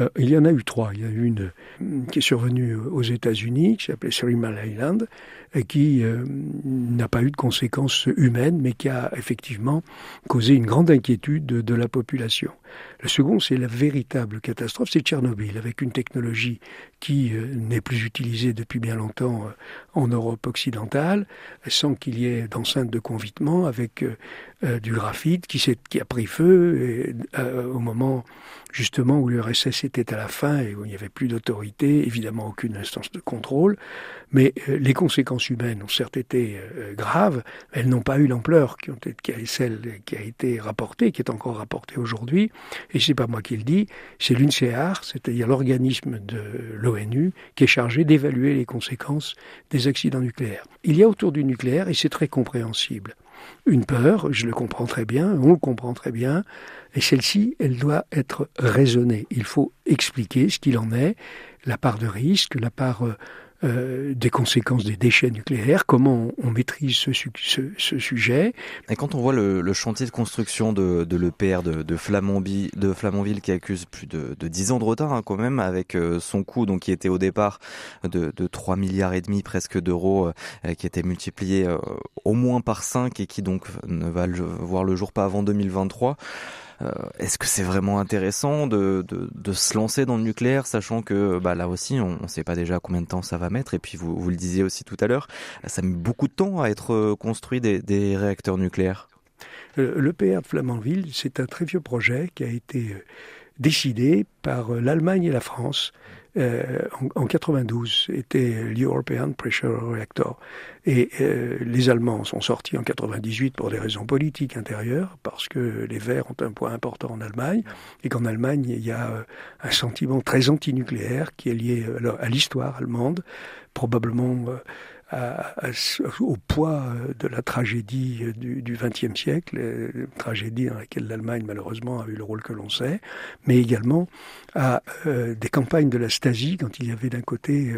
Euh, il y en a eu trois. Il y a eu une euh, qui est survenue aux États-Unis, qui s'appelait Three Island, et qui n'a pas eu de conséquences humaines, mais qui a effectivement causé une grande inquiétude de, la population. Le second, c'est la véritable catastrophe, c'est Tchernobyl, avec une technologie qui n'est plus utilisée depuis bien longtemps en Europe occidentale, sans qu'il y ait d'enceinte de convitement, avec euh, euh, du graphite qui, qui, a pris feu euh, au moment justement où l'URSS était à la fin et où il n'y avait plus d'autorité, évidemment aucune instance de contrôle, mais euh, les conséquences humaines ont certes été euh, graves, elles n'ont pas eu l'ampleur qui, est celle qui a été rapportée, qui est encore rapportée aujourd'hui. Et c'est pas moi qui le dis, c'est l'UNCEAR, c'est-à-dire l'organisme de l'ONU, qui est chargé d'évaluer les conséquences des accidents nucléaires. Il y a autour du nucléaire, et c'est très compréhensible, une peur, je le comprends très bien, on le comprend très bien, et celle-ci, elle doit être raisonnée. Il faut expliquer ce qu'il en est, la part de risque, la part euh, euh, des conséquences des déchets nucléaires, comment on, maîtrise ce, ce, sujet. Et quand on voit le, chantier de construction de, de l'EPR de, de, de Flamanville qui accuse plus de, de 10 ans de retard hein, quand même, avec euh, son coût donc qui était au départ de, de 3 milliards et demi presque d'euros, euh, qui était multiplié au moins par 5 et qui donc ne va le, voir le jour pas avant 2023. Euh, est-ce que c'est vraiment intéressant de, se lancer dans le nucléaire, sachant que bah, là aussi, on ne sait pas déjà combien de temps ça va mettre. Et puis, vous, vous le disiez aussi tout à l'heure, ça met beaucoup de temps à être euh, construit des, des réacteurs nucléaires. Euh, L'EPR de Flamanville, c'est un très vieux projet qui a été décidé par l'Allemagne et la France euh, en, en, 92 était l'European Pressure Reactor. Et euh, les Allemands sont sortis en 98 pour des raisons politiques intérieures, parce que les Verts ont un poids important en Allemagne, et qu'en Allemagne, il y a euh, un sentiment très antinucléaire qui est lié à l'histoire allemande, probablement au poids euh, de la tragédie euh, du XXe siècle, euh, tragédie dans laquelle l'Allemagne malheureusement a eu le rôle que l'on sait, mais également à des campagnes de la Stasi quand il y avait d'un côté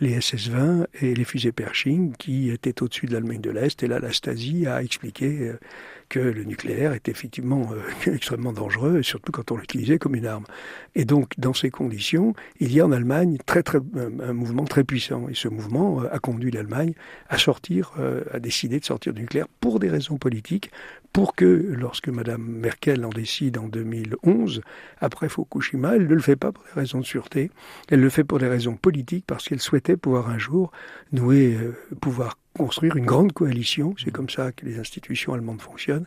les SS-20 et les fusées Pershing qui étaient au-dessus de l'Allemagne de l'Est, et là la Stasi a expliqué que le nucléaire est effectivement <laughs> extrêmement dangereux, et surtout quand on l'utilisait comme une arme. Et donc, dans ces conditions, il y a en Allemagne très, très, un, mouvement très puissant. Et ce mouvement a conduit l'Allemagne à sortir, euh, à décider de sortir du nucléaire pour des raisons politiques, pour que, lorsque Mme Merkel en décide en 2011, après Fukushima, elle ne le fait pas pour des raisons de sûreté, elle le fait pour des raisons politiques, parce qu'elle souhaitait pouvoir un jour nouer, pouvoir construire une grande coalition, c'est comme ça que les institutions allemandes fonctionnent,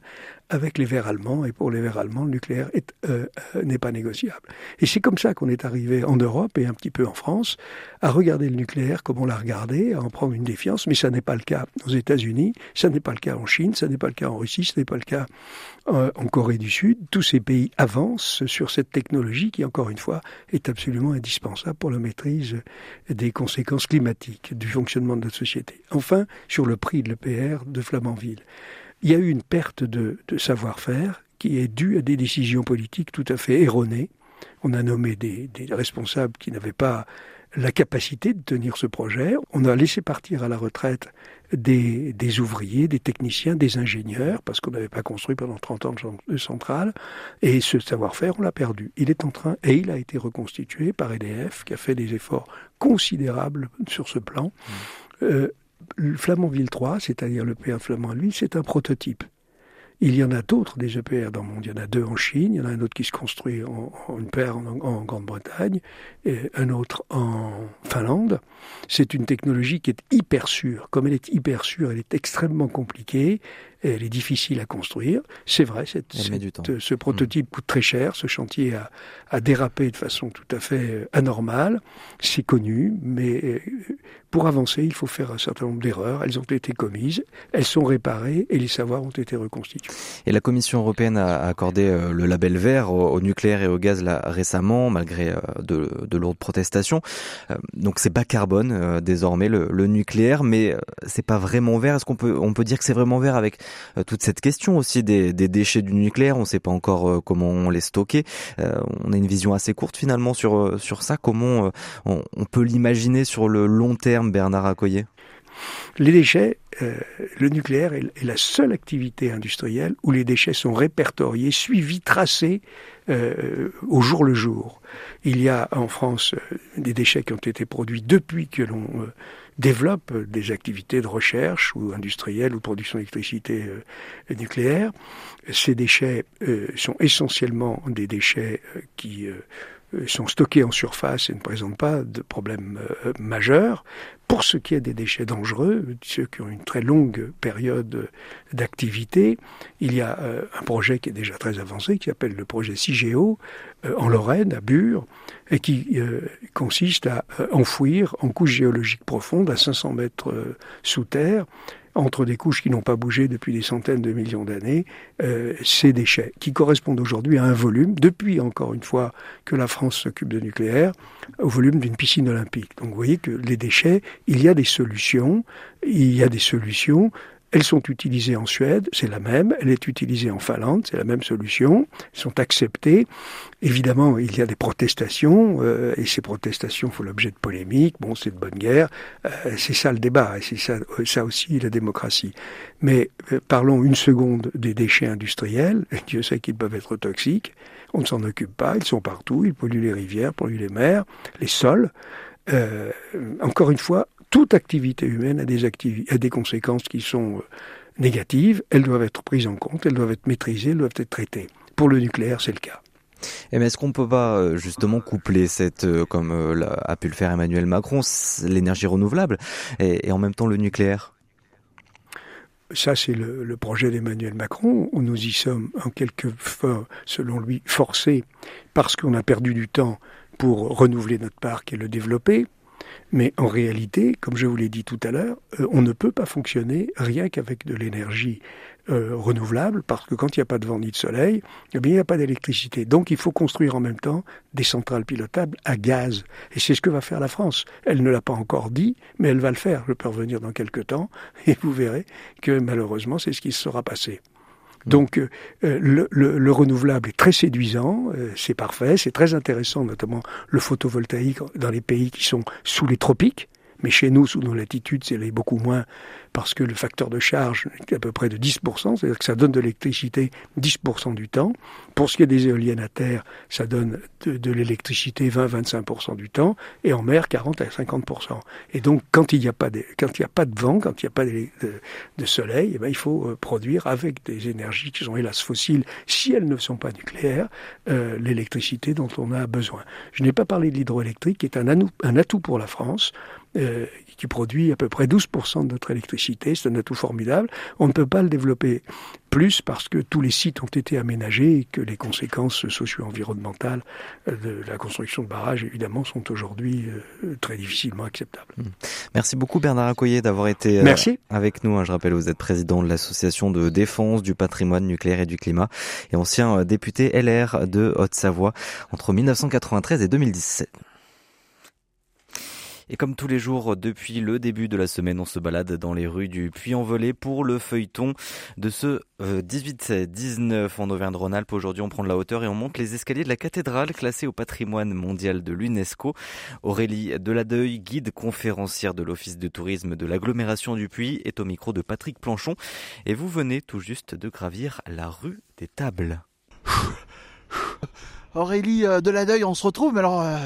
avec les Verts allemands, et pour les Verts allemands, le nucléaire euh, euh, n'est pas négociable. Et c'est comme ça qu'on est arrivé en Europe et un petit peu en France à regarder le nucléaire comme on l'a regardé, à en prendre une défiance, mais ça n'est pas le cas aux États-Unis, ça n'est pas le cas en Chine, ça n'est pas le cas en Russie, ce n'est pas le cas euh, en Corée du Sud. Tous ces pays avancent sur cette technologie qui, encore une fois, est absolument indispensable pour la maîtrise des conséquences climatiques du fonctionnement de notre société. Enfin, sur le prix de l'EPR de Flamanville il y a eu une perte de, savoir-faire qui est due à des décisions politiques tout à fait erronées. On a nommé des, responsables qui n'avaient pas la capacité de tenir ce projet. On a laissé partir à la retraite des, ouvriers, des techniciens, des ingénieurs, parce qu'on n'avait pas construit pendant 30 ans de centrale. Et ce savoir-faire, on l'a perdu. Il est en train, et il a été reconstitué par EDF, qui a fait des efforts considérables sur ce plan. Mmh. Euh, le Flamanville 3, c'est-à-dire l'EPR Flamand lui, c'est un prototype. Il y en a d'autres des EPR dans le monde. Il y en a deux en Chine, il y en a un autre qui se construit en, une paire en, Grande-Bretagne, et un autre en Finlande. C'est une technologie qui est hyper sûre. Comme elle est hyper sûre, elle est extrêmement compliquée, elle est difficile à construire. C'est vrai, cette, ce prototype mm. coûte très cher, ce chantier a, a, dérapé de façon tout à fait euh, anormale, c'est connu, mais euh, pour avancer, il faut faire un certain nombre d'erreurs. Elles ont été commises, elles sont réparées et les savoirs ont été reconstitués. Et la Commission européenne a accordé euh, le label vert au, nucléaire et au gaz là, récemment, malgré de, de lourdes protestations. Donc c'est bas carbone désormais le, nucléaire, mais c'est pas vraiment vert. Est-ce qu'on peut on peut dire que c'est vraiment vert avec euh, toute cette question aussi des, déchets du nucléaire? On ne sait pas encore euh, comment on les stocker. Euh, on a une vision assez courte finalement sur, sur ça. Comment on, peut l'imaginer sur le long terme, Bernard Accoyer? Les déchets, le nucléaire est, la seule activité industrielle où les déchets sont répertoriés, suivis, tracés au jour le jour. Il y a en France des déchets qui ont été produits depuis que l'on développent des activités de recherche ou industrielles ou de production d'électricité euh, nucléaire. Ces déchets euh, sont essentiellement des déchets euh, qui sont stockés en surface et ne présentent pas de problème majeur. Pour ce qui est des déchets dangereux, ceux qui ont une très longue période d'activité, il y a un projet qui est déjà très avancé, qui s'appelle le projet CIGEO, en Lorraine, à Bure, et qui consiste à enfouir en couche géologique profonde, à 500 mètres sous terre, entre des couches qui n'ont pas bougé depuis des centaines de millions d'années, euh, ces déchets, qui correspondent aujourd'hui à un volume, depuis encore une fois que la France s'occupe de nucléaire, au volume d'une piscine olympique. Donc vous voyez que les déchets, il y a des solutions, il y a des solutions elles sont utilisées en Suède, c'est la même. Elle est utilisée en Finlande, c'est la même solution. Elles sont acceptées. Évidemment, il y a des protestations, euh, et ces protestations font l'objet de polémiques. Bon, c'est de bonne guerre. Euh, c'est ça le débat, et c'est ça, euh, ça aussi la démocratie. Mais parlons une seconde des déchets industriels. <laughs> Dieu sait qu'ils peuvent être toxiques. On ne s'en occupe pas. Ils sont partout. Ils polluent les rivières, polluent les mers, les sols. encore une fois, toute activité humaine a des, a des conséquences qui sont euh, négatives, elles doivent être prises en compte, elles doivent être maîtrisées, elles doivent être traitées. Pour le nucléaire, c'est le cas. Et mais est-ce qu'on ne peut pas euh, justement coupler cette, euh, comme a pu le faire Emmanuel Macron, l'énergie renouvelable et, en même temps le nucléaire? Ça, c'est le, le, projet d'Emmanuel Macron, où nous y sommes en quelque fois, selon lui, forcés, parce qu'on a perdu du temps pour renouveler notre parc et le développer. Mais en réalité, comme je vous l'ai dit tout à l'heure, euh, on ne peut pas fonctionner rien qu'avec de l'énergie euh, renouvelable, parce que quand il n'y a pas de vent ni de soleil, eh bien, il n'y a pas d'électricité. Donc il faut construire en même temps des centrales pilotables à gaz. Et c'est ce que va faire la France. Elle ne l'a pas encore dit, mais elle va le faire. Je peux revenir dans quelques temps, <laughs> et vous verrez que malheureusement, c'est ce qui se sera passé. Donc euh, le, le, renouvelable est très séduisant, euh, c'est parfait, c'est très intéressant, notamment le photovoltaïque dans les pays qui sont sous les tropiques. Mais chez nous, sous nos latitudes, c'est beaucoup moins parce que le facteur de charge est à peu près de 10%, c'est-à-dire que ça donne de l'électricité 10% du temps. Pour ce qui est des éoliennes à terre, ça donne de, l'électricité 20-25% du temps, et en mer 40 à 50%. Et donc, quand il n'y a pas de, vent, quand il n'y a pas de, soleil, eh ben, il faut euh, produire avec des énergies qui sont hélas fossiles, si elles ne sont pas nucléaires, euh, l'électricité dont on a besoin. Je n'ai pas parlé de l'hydroélectrique, qui est un atout pour la France. Euh, qui produit à peu près 12% de notre électricité. C'est un atout formidable. On ne peut pas le développer plus parce que tous les sites ont été aménagés et que les conséquences socio-environnementales de la construction de barrages, évidemment, sont aujourd'hui euh, très difficilement acceptables. Hmm. Merci beaucoup Bernard Accoyer d'avoir été euh, avec nous. Je rappelle, vous êtes président de l'association de défense du patrimoine nucléaire et du climat et ancien député LR de Haute-Savoie entre 1993 et 2017. Et comme tous les jours depuis le début de la semaine, on se balade dans les rues du Puy-en-Velay pour le feuilleton de ce 18-19 euh, en Auvergne-Rhône-Alpes. Aujourd'hui, on prend de la hauteur et on monte les escaliers de la cathédrale classée au patrimoine mondial de l'UNESCO. Aurélie Deladeuil, guide conférencière de l'Office de tourisme de l'agglomération du Puy, est au micro de Patrick Planchon. Et vous venez tout juste de gravir la rue des Tables. <laughs> Aurélie euh, Deladeuil, on se retrouve, mais alors... Euh,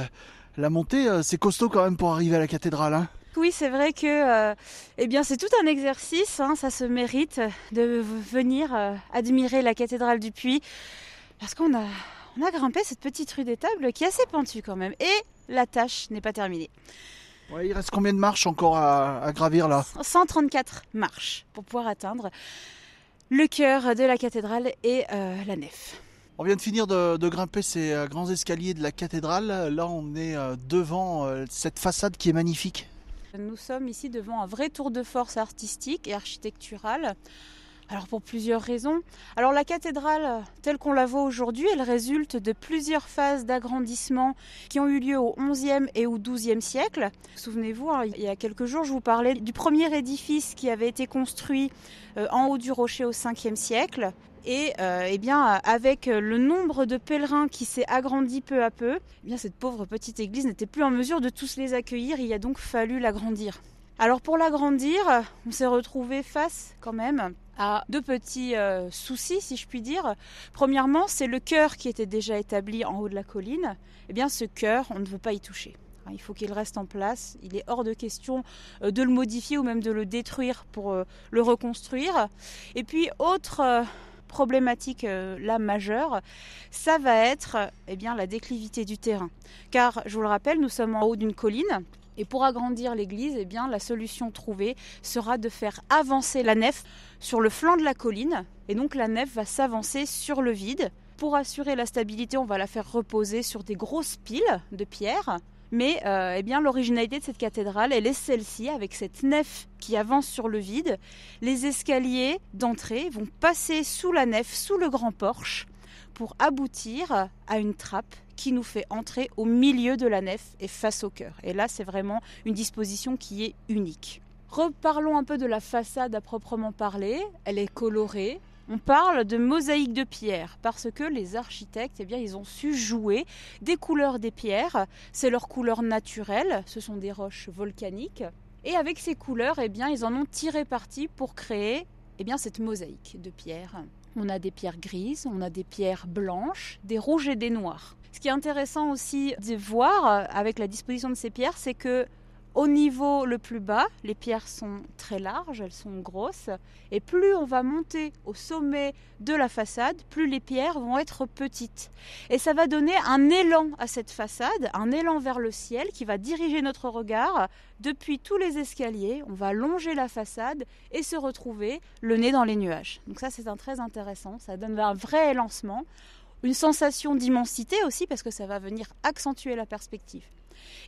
la montée, euh, c'est costaud quand même pour arriver à la cathédrale. Hein. oui, c'est vrai que euh, eh bien, c'est tout un exercice, hein, ça se mérite de venir euh, admirer la cathédrale du Puy, parce qu'on a, on a grimpé cette petite rue des Tables qui est assez pentue quand même, et la tâche n'est pas terminée. il reste combien de marches encore à, gravir là? 134 marches pour pouvoir atteindre le cœur de la cathédrale et la nef. On vient de finir de, grimper ces euh, grands escaliers de la cathédrale. Là, on est euh, devant euh, cette façade qui est magnifique. Nous sommes ici devant un vrai tour de force artistique et architectural. Alors pour plusieurs raisons. Alors la cathédrale telle qu'on la voit aujourd'hui, elle résulte de plusieurs phases d'agrandissement qui ont eu lieu au XIe et au XIIe siècle. Souvenez-vous, hein, il y a quelques jours, je vous parlais du premier édifice qui avait été construit en haut du rocher au Ve siècle. Et euh, eh bien, avec le nombre de pèlerins qui s'est agrandi peu à peu, eh bien, cette pauvre petite église n'était plus en mesure de tous les accueillir. Il a donc fallu l'agrandir. Alors pour l'agrandir, on s'est retrouvé face quand même à deux petits euh, soucis, si je puis dire. Premièrement, c'est le cœur qui était déjà établi en haut de la colline. Eh bien, ce cœur, on ne veut pas y toucher. Il faut qu'il reste en place. Il est hors de question euh, de le modifier ou même de le détruire pour le reconstruire. Et puis, autre problématique euh, la majeure, ça va être eh bien, la déclivité du terrain. Car, je vous le rappelle, nous sommes en haut d'une colline. Et pour agrandir l'église, eh bien, la solution trouvée sera de faire avancer la nef sur le flanc de la colline. Et donc la nef va s'avancer sur le vide. Pour assurer la stabilité, on va la faire reposer sur des grosses piles de pierre. Mais euh, eh bien, l'originalité de cette cathédrale, elle est celle-ci, avec cette nef qui avance sur le vide. Les escaliers d'entrée vont passer sous la nef, sous le grand porche, pour aboutir à une trappe qui nous fait entrer au milieu de la nef et face au cœur. Et là, c'est vraiment une disposition qui est unique. Reparlons un peu de la façade à proprement parler. Elle est colorée, on parle de mosaïque de pierre parce que les architectes, eh bien, ils ont su jouer des couleurs des pierres. C'est leur couleur naturelle, ce sont des roches volcaniques. Et avec ces couleurs, eh bien, ils en ont tiré parti pour créer eh bien, cette mosaïque de pierre. On a des pierres grises, on a des pierres blanches, des rouges et des noirs. Ce qui est intéressant aussi de voir avec la disposition de ces pierres, c'est que au niveau le plus bas, les pierres sont très larges, elles sont grosses, et plus on va monter au sommet de la façade, plus les pierres vont être petites. Et ça va donner un élan à cette façade, un élan vers le ciel qui va diriger notre regard depuis tous les escaliers. On va longer la façade et se retrouver le nez dans les nuages. Donc ça c'est un très intéressant, ça donne un vrai élancement, une sensation d'immensité aussi parce que ça va venir accentuer la perspective.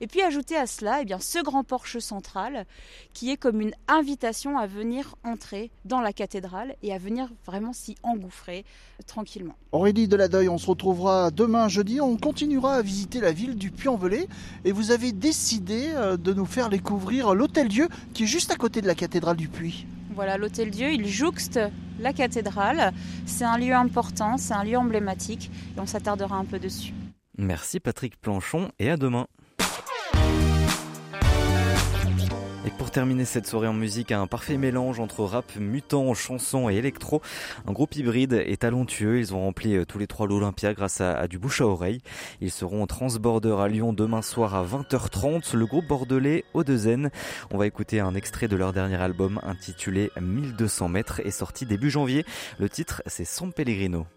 Et puis ajouter à cela eh bien, ce grand porche central qui est comme une invitation à venir entrer dans la cathédrale et à venir vraiment s'y engouffrer tranquillement. Aurélie Deladeuil, on se retrouvera demain jeudi. On continuera à visiter la ville du Puy-en-Velay et vous avez décidé euh, de nous faire découvrir l'Hôtel Dieu qui est juste à côté de la cathédrale du Puy. Voilà, l'Hôtel Dieu, il jouxte la cathédrale. C'est un lieu important, c'est un lieu emblématique et on s'attardera un peu dessus. Merci Patrick Planchon et à demain. Et pour terminer cette soirée en musique, un parfait mélange entre rap mutant, chanson et électro. Un groupe hybride et talentueux. Ils ont rempli euh, tous les trois l'Olympia grâce à, du bouche à oreille. Ils seront en transborder à Lyon demain soir à 20h30. Le groupe bordelais Odezen. On va écouter un extrait de leur dernier album intitulé 1200 mètres et sorti début janvier. Le titre, c'est San Pellegrino.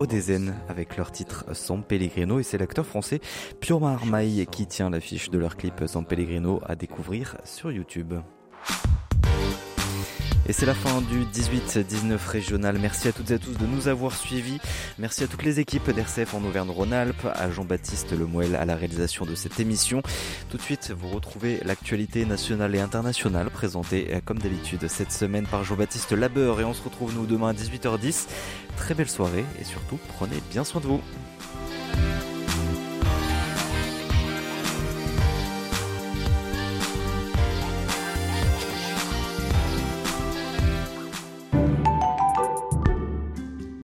Odezen avec leur titre San Pellegrino et c'est l'acteur français Pio Marmaille qui tient l'affiche de leur clip San Pellegrino à découvrir sur YouTube. Et c'est la fin du 18-19 régional. Merci à toutes et à tous de nous avoir suivis. Merci à toutes les équipes d'RCF en Auvergne-Rhône-Alpes, à Jean-Baptiste Lemoel à la réalisation de cette émission. Tout de suite, vous retrouvez l'actualité nationale et internationale présentée comme d'habitude cette semaine par Jean-Baptiste Labeur et on se retrouve nous demain à 18h10. Très belle soirée et surtout prenez bien soin de vous.